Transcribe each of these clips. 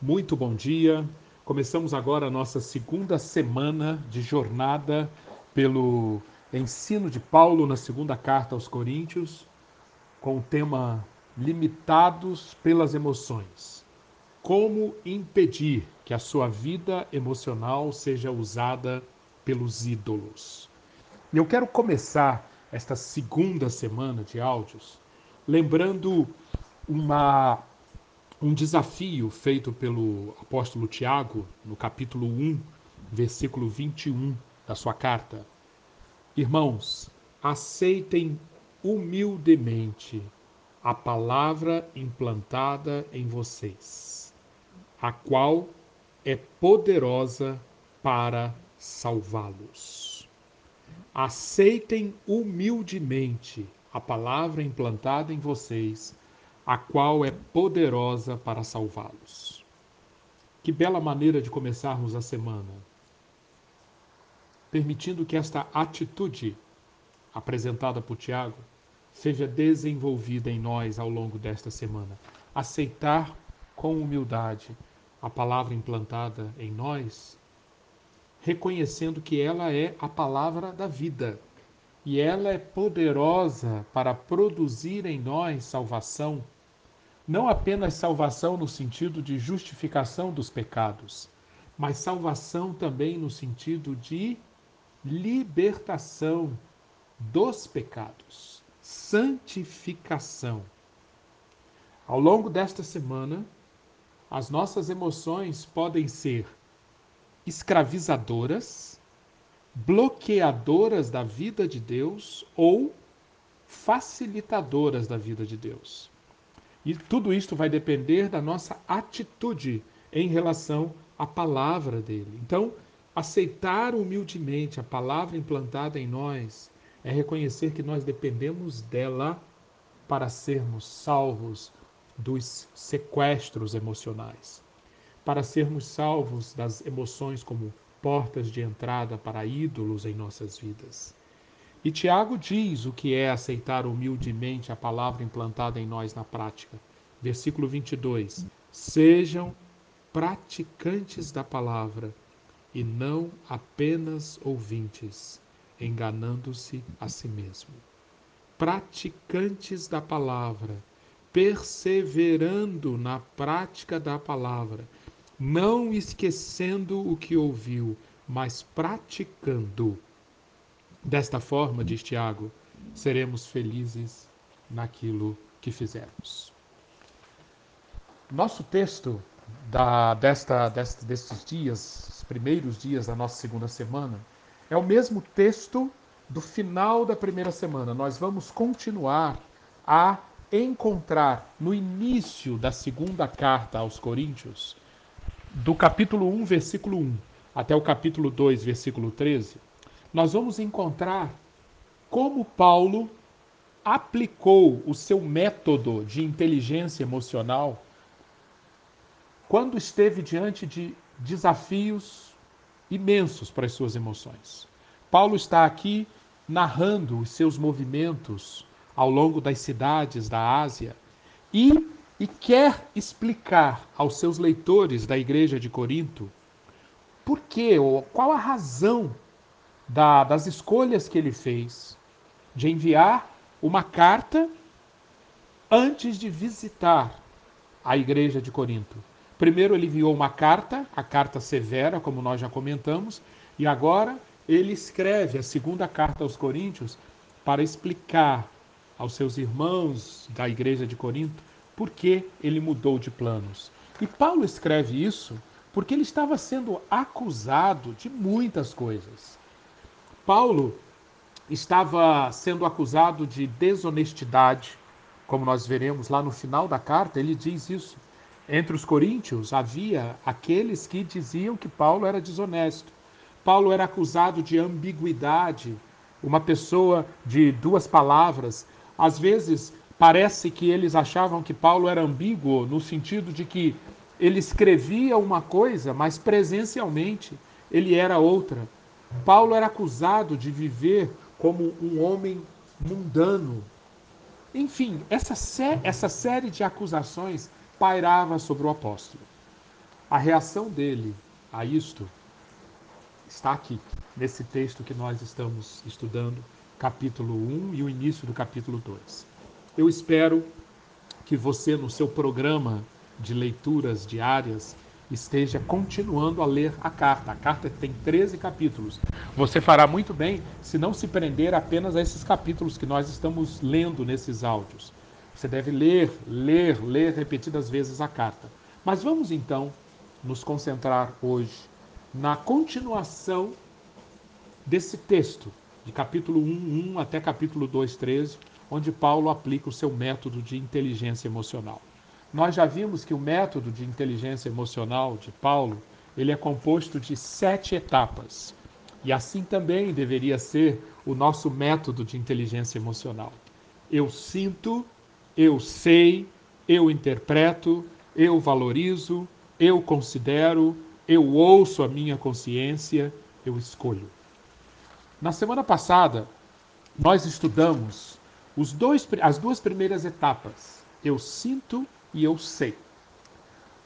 Muito bom dia. Começamos agora a nossa segunda semana de jornada pelo ensino de Paulo na segunda carta aos Coríntios, com o tema Limitados pelas Emoções. Como impedir que a sua vida emocional seja usada pelos ídolos? Eu quero começar esta segunda semana de áudios lembrando uma um desafio feito pelo apóstolo Tiago, no capítulo 1, versículo 21 da sua carta. Irmãos, aceitem humildemente a palavra implantada em vocês, a qual é poderosa para salvá-los. Aceitem humildemente a palavra implantada em vocês, a qual é poderosa para salvá-los. Que bela maneira de começarmos a semana. Permitindo que esta atitude apresentada por Tiago seja desenvolvida em nós ao longo desta semana. Aceitar com humildade a palavra implantada em nós, reconhecendo que ela é a palavra da vida e ela é poderosa para produzir em nós salvação não apenas salvação no sentido de justificação dos pecados, mas salvação também no sentido de libertação dos pecados, santificação. Ao longo desta semana, as nossas emoções podem ser escravizadoras, bloqueadoras da vida de Deus ou facilitadoras da vida de Deus. E tudo isto vai depender da nossa atitude em relação à palavra dele. Então, aceitar humildemente a palavra implantada em nós é reconhecer que nós dependemos dela para sermos salvos dos sequestros emocionais, para sermos salvos das emoções como portas de entrada para ídolos em nossas vidas. E Tiago diz o que é aceitar humildemente a palavra implantada em nós na prática. Versículo 22. Sejam praticantes da palavra e não apenas ouvintes, enganando-se a si mesmo. Praticantes da palavra, perseverando na prática da palavra, não esquecendo o que ouviu, mas praticando Desta forma, diz Tiago, seremos felizes naquilo que fizermos. Nosso texto da, desta, desta, destes dias, os primeiros dias da nossa segunda semana, é o mesmo texto do final da primeira semana. Nós vamos continuar a encontrar no início da segunda carta aos Coríntios, do capítulo 1, versículo 1, até o capítulo 2, versículo 13, nós vamos encontrar como Paulo aplicou o seu método de inteligência emocional quando esteve diante de desafios imensos para as suas emoções. Paulo está aqui narrando os seus movimentos ao longo das cidades da Ásia e, e quer explicar aos seus leitores da igreja de Corinto por quê, ou qual a razão da, das escolhas que ele fez de enviar uma carta antes de visitar a igreja de Corinto. Primeiro ele enviou uma carta, a carta severa, como nós já comentamos, e agora ele escreve a segunda carta aos Coríntios para explicar aos seus irmãos da igreja de Corinto por que ele mudou de planos. E Paulo escreve isso porque ele estava sendo acusado de muitas coisas. Paulo estava sendo acusado de desonestidade, como nós veremos lá no final da carta, ele diz isso. Entre os coríntios havia aqueles que diziam que Paulo era desonesto. Paulo era acusado de ambiguidade, uma pessoa de duas palavras. Às vezes parece que eles achavam que Paulo era ambíguo no sentido de que ele escrevia uma coisa, mas presencialmente ele era outra. Paulo era acusado de viver como um homem mundano. Enfim, essa, sé essa série de acusações pairava sobre o apóstolo. A reação dele a isto está aqui, nesse texto que nós estamos estudando, capítulo 1 e o início do capítulo 2. Eu espero que você, no seu programa de leituras diárias, esteja continuando a ler a carta. A carta tem 13 capítulos. Você fará muito bem se não se prender apenas a esses capítulos que nós estamos lendo nesses áudios. Você deve ler, ler, ler repetidas vezes a carta. Mas vamos então nos concentrar hoje na continuação desse texto, de capítulo 1, 1 até capítulo 2, 13, onde Paulo aplica o seu método de inteligência emocional. Nós já vimos que o método de inteligência emocional de Paulo ele é composto de sete etapas. E assim também deveria ser o nosso método de inteligência emocional. Eu sinto, eu sei, eu interpreto, eu valorizo, eu considero, eu ouço a minha consciência, eu escolho. Na semana passada, nós estudamos os dois, as duas primeiras etapas. Eu sinto e eu sei.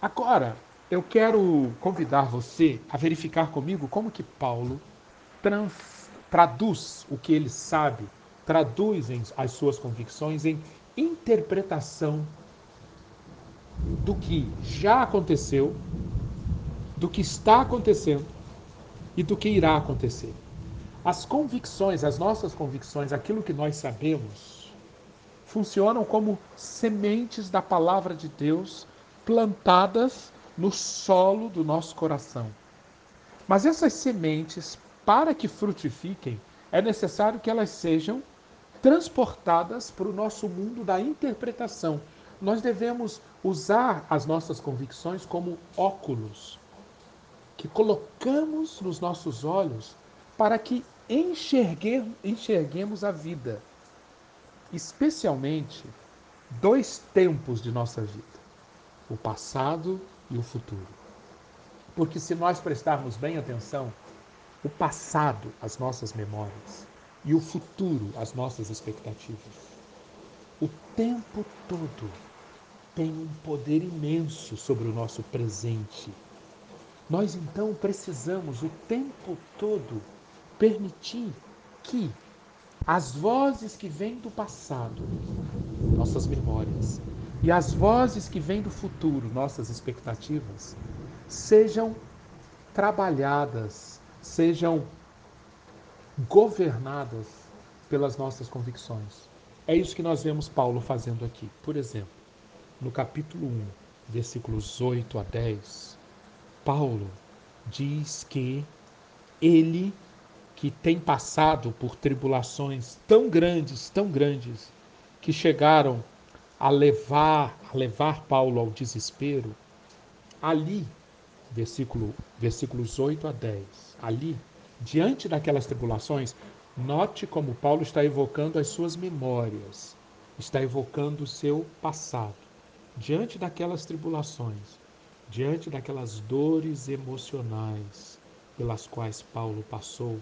Agora, eu quero convidar você a verificar comigo como que Paulo trans, traduz o que ele sabe, traduz as suas convicções em interpretação do que já aconteceu, do que está acontecendo e do que irá acontecer. As convicções, as nossas convicções, aquilo que nós sabemos, funcionam como sementes da palavra de Deus plantadas no solo do nosso coração. Mas essas sementes, para que frutifiquem, é necessário que elas sejam transportadas para o nosso mundo da interpretação, nós devemos usar as nossas convicções como óculos que colocamos nos nossos olhos para que enxerguemos a vida, especialmente dois tempos de nossa vida, o passado e o futuro. Porque se nós prestarmos bem atenção, o passado, as nossas memórias, e o futuro, as nossas expectativas, o tempo todo tem um poder imenso sobre o nosso presente. Nós então precisamos o tempo todo permitir que as vozes que vêm do passado, nossas memórias, e as vozes que vêm do futuro, nossas expectativas, sejam trabalhadas, sejam governadas pelas nossas convicções. É isso que nós vemos Paulo fazendo aqui. Por exemplo, no capítulo 1, versículos 8 a 10, Paulo diz que ele, que tem passado por tribulações tão grandes, tão grandes, que chegaram a levar, a levar Paulo ao desespero, ali, versículo, versículos 8 a 10, ali, diante daquelas tribulações, note como Paulo está evocando as suas memórias, está evocando o seu passado. Diante daquelas tribulações, diante daquelas dores emocionais pelas quais Paulo passou,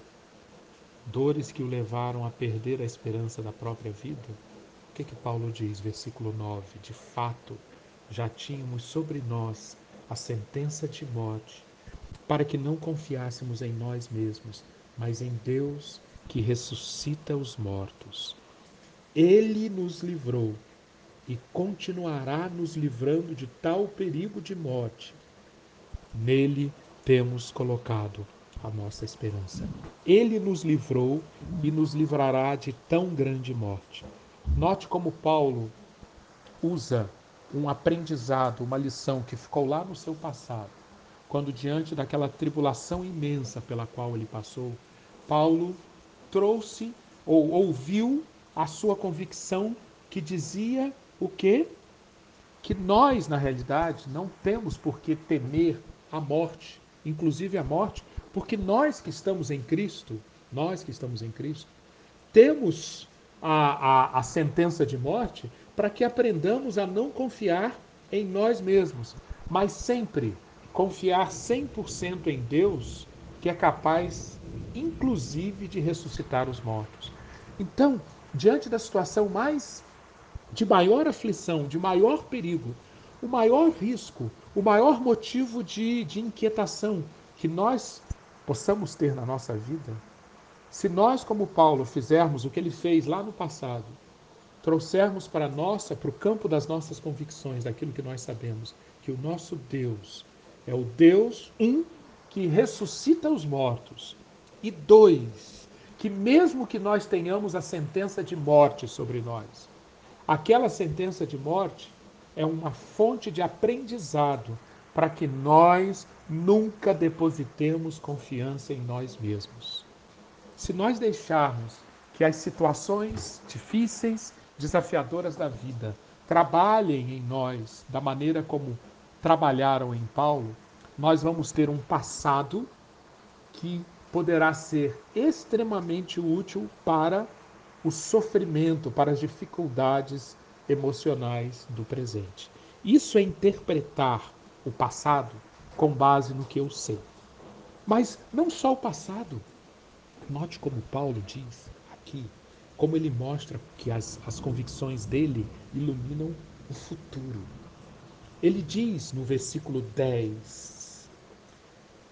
dores que o levaram a perder a esperança da própria vida, o que que Paulo diz, versículo 9? De fato, já tínhamos sobre nós a sentença de morte, para que não confiássemos em nós mesmos, mas em Deus que ressuscita os mortos. Ele nos livrou e continuará nos livrando de tal perigo de morte. Nele temos colocado a nossa esperança. Ele nos livrou e nos livrará de tão grande morte. Note como Paulo usa um aprendizado, uma lição que ficou lá no seu passado, quando diante daquela tribulação imensa pela qual ele passou, Paulo trouxe ou ouviu a sua convicção que dizia o que? Que nós, na realidade, não temos por que temer a morte, inclusive a morte, porque nós que estamos em Cristo, nós que estamos em Cristo, temos a, a, a sentença de morte para que aprendamos a não confiar em nós mesmos, mas sempre confiar 100% em Deus, que é capaz, inclusive, de ressuscitar os mortos. Então, diante da situação mais de maior aflição, de maior perigo, o maior risco, o maior motivo de, de inquietação que nós possamos ter na nossa vida, se nós, como Paulo, fizermos o que ele fez lá no passado, trouxermos para nossa, para o campo das nossas convicções, daquilo que nós sabemos, que o nosso Deus é o Deus, um, que ressuscita os mortos, e dois, que mesmo que nós tenhamos a sentença de morte sobre nós, aquela sentença de morte é uma fonte de aprendizado para que nós nunca depositemos confiança em nós mesmos. Se nós deixarmos que as situações difíceis, desafiadoras da vida trabalhem em nós da maneira como trabalharam em Paulo, nós vamos ter um passado que poderá ser extremamente útil para o sofrimento, para as dificuldades emocionais do presente. Isso é interpretar o passado com base no que eu sei. Mas não só o passado. Note como Paulo diz aqui, como ele mostra que as, as convicções dele iluminam o futuro. Ele diz no versículo 10: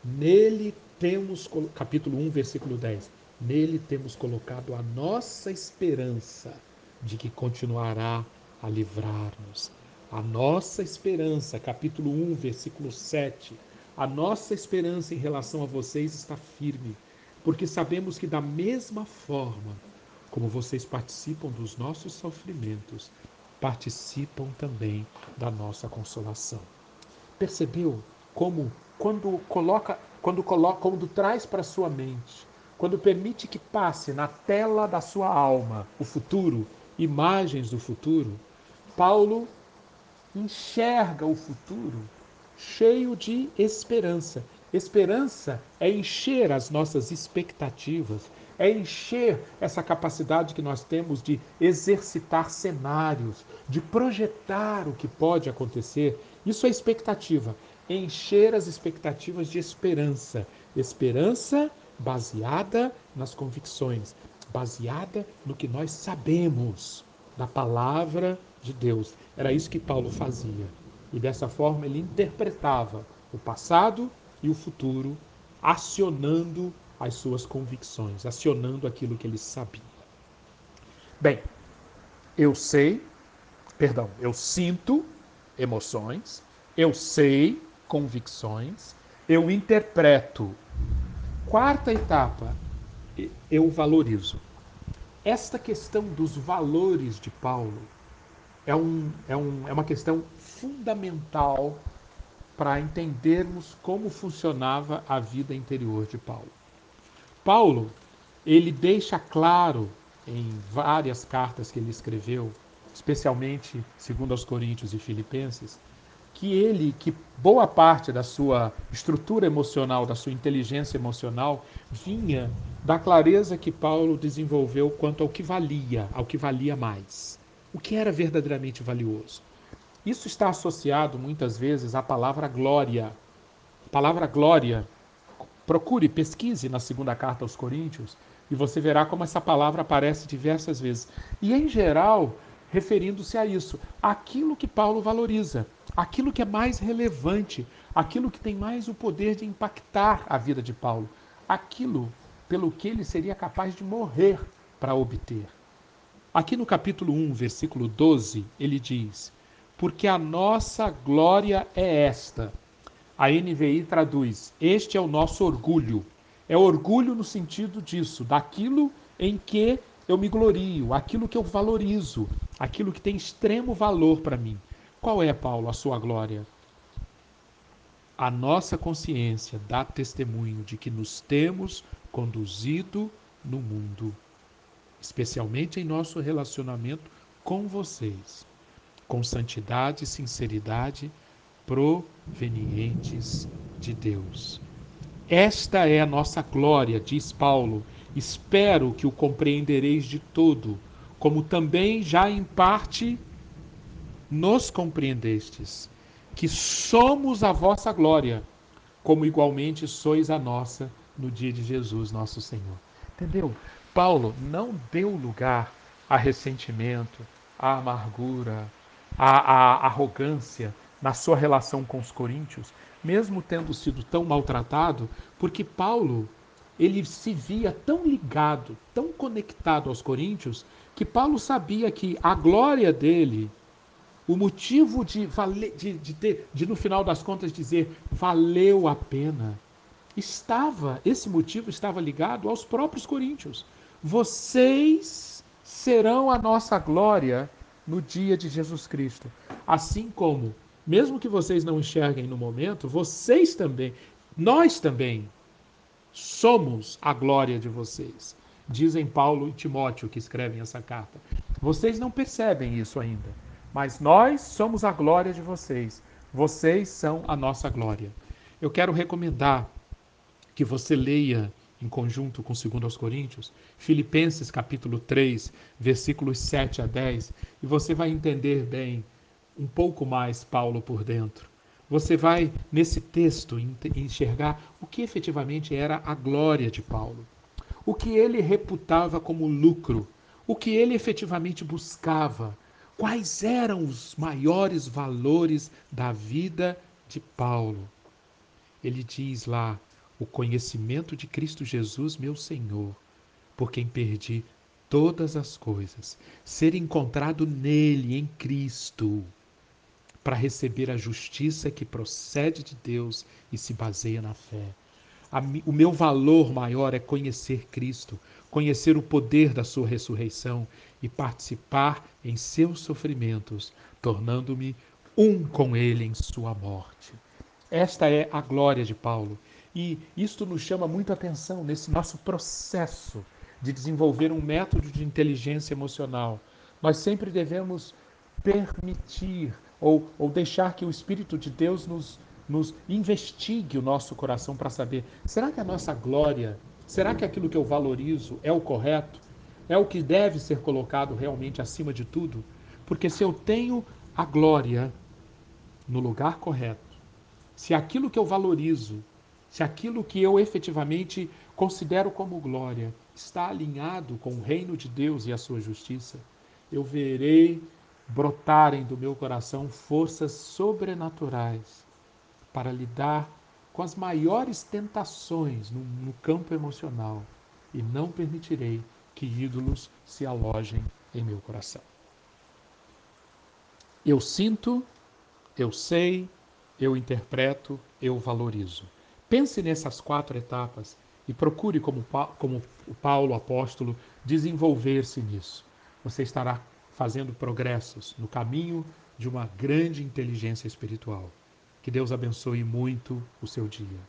Nele temos, capítulo 1, versículo 10, nele temos colocado a nossa esperança de que continuará a livrar-nos. A nossa esperança, capítulo 1, versículo 7, a nossa esperança em relação a vocês está firme, porque sabemos que, da mesma forma como vocês participam dos nossos sofrimentos, participam também da nossa consolação. Percebeu como, quando coloca, quando coloca, quando traz para sua mente, quando permite que passe na tela da sua alma o futuro, imagens do futuro, Paulo enxerga o futuro cheio de esperança. Esperança é encher as nossas expectativas, é encher essa capacidade que nós temos de exercitar cenários, de projetar o que pode acontecer. Isso é expectativa, encher as expectativas de esperança. Esperança baseada nas convicções, baseada no que nós sabemos da palavra de Deus. Era isso que Paulo fazia. E dessa forma ele interpretava o passado e o futuro, acionando as suas convicções, acionando aquilo que ele sabia. Bem, eu sei, perdão, eu sinto emoções, eu sei convicções, eu interpreto. Quarta etapa, eu valorizo. Esta questão dos valores de Paulo é, um, é, um, é uma questão fundamental para entendermos como funcionava a vida interior de Paulo. Paulo, ele deixa claro em várias cartas que ele escreveu, especialmente segundo aos Coríntios e Filipenses, que ele, que boa parte da sua estrutura emocional, da sua inteligência emocional, vinha da clareza que Paulo desenvolveu quanto ao que valia, ao que valia mais o que era verdadeiramente valioso. Isso está associado muitas vezes à palavra glória. A palavra glória, procure, pesquise na segunda carta aos Coríntios e você verá como essa palavra aparece diversas vezes. E em geral, referindo-se a isso, aquilo que Paulo valoriza, aquilo que é mais relevante, aquilo que tem mais o poder de impactar a vida de Paulo, aquilo pelo que ele seria capaz de morrer para obter. Aqui no capítulo 1, versículo 12, ele diz: Porque a nossa glória é esta. A NVI traduz: Este é o nosso orgulho. É orgulho no sentido disso, daquilo em que eu me glorio, aquilo que eu valorizo, aquilo que tem extremo valor para mim. Qual é, Paulo, a sua glória? A nossa consciência dá testemunho de que nos temos conduzido no mundo especialmente em nosso relacionamento com vocês, com santidade e sinceridade provenientes de Deus. Esta é a nossa glória, diz Paulo. Espero que o compreendereis de todo, como também já em parte nos compreendestes, que somos a vossa glória, como igualmente sois a nossa no dia de Jesus, nosso Senhor. Entendeu? Paulo não deu lugar a ressentimento, a amargura, a, arrogância na sua relação com os coríntios, mesmo tendo sido tão maltratado, porque Paulo ele se via tão ligado, tão conectado aos coríntios, que Paulo sabia que a glória dele, o motivo de, de, de, de no final das contas dizer valeu a pena, estava, esse motivo estava ligado aos próprios coríntios. Vocês serão a nossa glória no dia de Jesus Cristo. Assim como, mesmo que vocês não enxerguem no momento, vocês também, nós também somos a glória de vocês. Dizem Paulo e Timóteo que escrevem essa carta. Vocês não percebem isso ainda, mas nós somos a glória de vocês. Vocês são a nossa glória. Eu quero recomendar que você leia em conjunto com 2 aos Coríntios, Filipenses capítulo 3, versículos 7 a 10, e você vai entender bem um pouco mais Paulo por dentro. Você vai nesse texto enxergar o que efetivamente era a glória de Paulo, o que ele reputava como lucro, o que ele efetivamente buscava, quais eram os maiores valores da vida de Paulo. Ele diz lá: o conhecimento de Cristo Jesus, meu Senhor, por quem perdi todas as coisas, ser encontrado nele, em Cristo, para receber a justiça que procede de Deus e se baseia na fé. o meu valor maior é conhecer Cristo, conhecer o poder da sua ressurreição e participar em seus sofrimentos, tornando-me um com ele em sua morte. Esta é a glória de Paulo e isto nos chama muito atenção nesse nosso processo de desenvolver um método de inteligência emocional. Nós sempre devemos permitir ou, ou deixar que o Espírito de Deus nos, nos investigue o nosso coração para saber: será que a nossa glória, será que aquilo que eu valorizo é o correto? É o que deve ser colocado realmente acima de tudo? Porque se eu tenho a glória no lugar correto, se aquilo que eu valorizo se aquilo que eu efetivamente considero como glória está alinhado com o reino de Deus e a sua justiça, eu verei brotarem do meu coração forças sobrenaturais para lidar com as maiores tentações no, no campo emocional e não permitirei que ídolos se alojem em meu coração. Eu sinto, eu sei, eu interpreto, eu valorizo. Pense nessas quatro etapas e procure, como, como o Paulo apóstolo, desenvolver-se nisso. Você estará fazendo progressos no caminho de uma grande inteligência espiritual. Que Deus abençoe muito o seu dia.